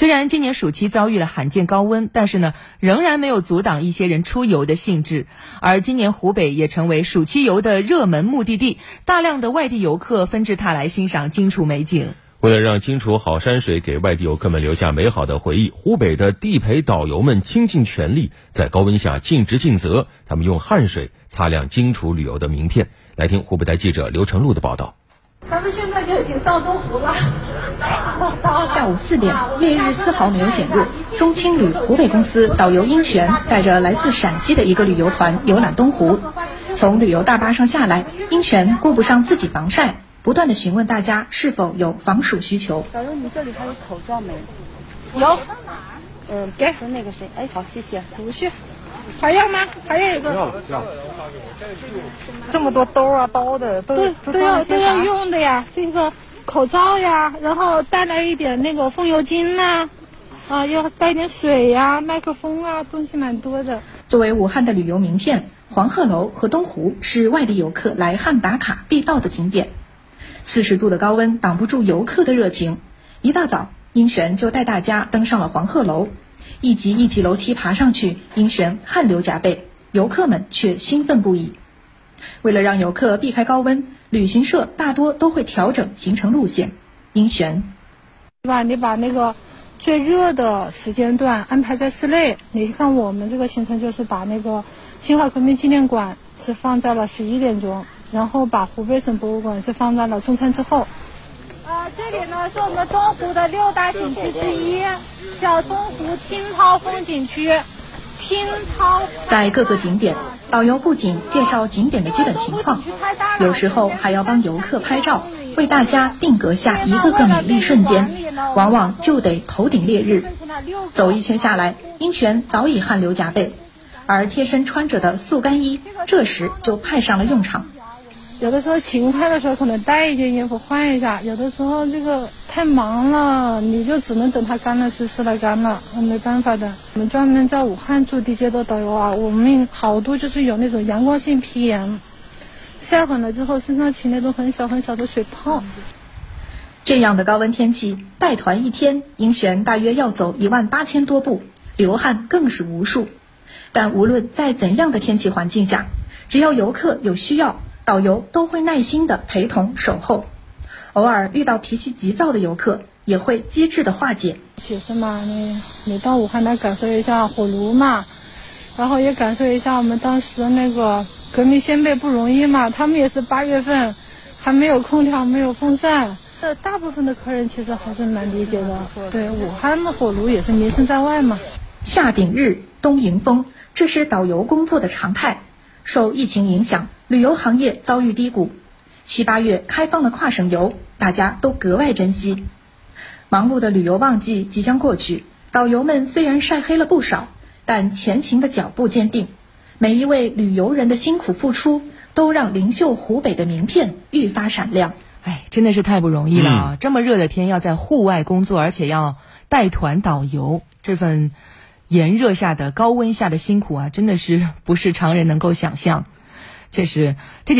虽然今年暑期遭遇了罕见高温，但是呢，仍然没有阻挡一些人出游的兴致。而今年湖北也成为暑期游的热门目的地，大量的外地游客纷至沓来欣赏荆楚美景。为了让荆楚好山水给外地游客们留下美好的回忆，湖北的地陪导游们倾尽全力，在高温下尽职尽责。他们用汗水擦亮荆楚旅游的名片。来听湖北台记者刘成路的报道。咱们现在就已经到东湖了。下午四点，烈日丝毫没有减弱。中青旅湖北公司导游殷璇带着来自陕西的一个旅游团游览东湖。从旅游大巴上下来，殷璇顾不上自己防晒。不断的询问大家是否有防暑需求。导游，你这里还有口罩没？有。嗯，给是那个谁？哎，好，谢谢。不是，还要吗？还要一个。要要。这么多兜啊包的都都要都要用的呀，这个口罩呀，然后带来一点那个风油精呐，啊，要带点水呀，麦克风啊，东西蛮多的。作为武汉的旅游名片，黄鹤楼和东湖是外地游客来汉打卡必到的景点。四十度的高温挡不住游客的热情，一大早，英璇就带大家登上了黄鹤楼。一级一级楼梯爬上去，殷璇汗流浃背，游客们却兴奋不已。为了让游客避开高温，旅行社大多都会调整行程路线。殷璇，是吧？你把那个最热的时间段安排在室内。你看我们这个行程就是把那个辛亥革命纪念馆是放在了十一点钟。然后把湖北省博物馆是放在了中餐之后。这里呢是我们东湖的六大景区之一，叫东湖听涛风景区。听涛。在各个景点，导游不仅介绍景点的基本情况，有时候还要帮游客拍照，为大家定格下一个个美丽瞬间，往往就得头顶烈日。走一圈下来，殷璇早已汗流浃背，而贴身穿着的速干衣这时就派上了用场。有的时候勤快的时候可能带一件衣服换一下，有的时候这个太忙了，你就只能等它干了湿湿了干了，那没办法的。我们专门在武汉做地接的导游啊，我们好多就是有那种阳光性皮炎，晒狠了之后身上起那种很小很小的水泡。这样的高温天气，带团一天，英璇大约要走一万八千多步，流汗更是无数。但无论在怎样的天气环境下，只要游客有需要。导游都会耐心的陪同守候，偶尔遇到脾气急躁的游客，也会机智的化解。其实嘛，你你到武汉来感受一下火炉嘛，然后也感受一下我们当时那个革命先辈不容易嘛，他们也是八月份，还没有空调，没有风扇。这大部分的客人其实还是蛮理解的。对，武汉的火炉也是名声在外嘛。夏顶日，冬迎风，这是导游工作的常态。受疫情影响。旅游行业遭遇低谷，七八月开放了跨省游，大家都格外珍惜。忙碌的旅游旺季即将过去，导游们虽然晒黑了不少，但前行的脚步坚定。每一位旅游人的辛苦付出，都让灵秀湖北的名片愈发闪亮。哎，真的是太不容易了啊！这么热的天，要在户外工作，而且要带团导游，这份炎热下的高温下的辛苦啊，真的是不是常人能够想象。确实，这几。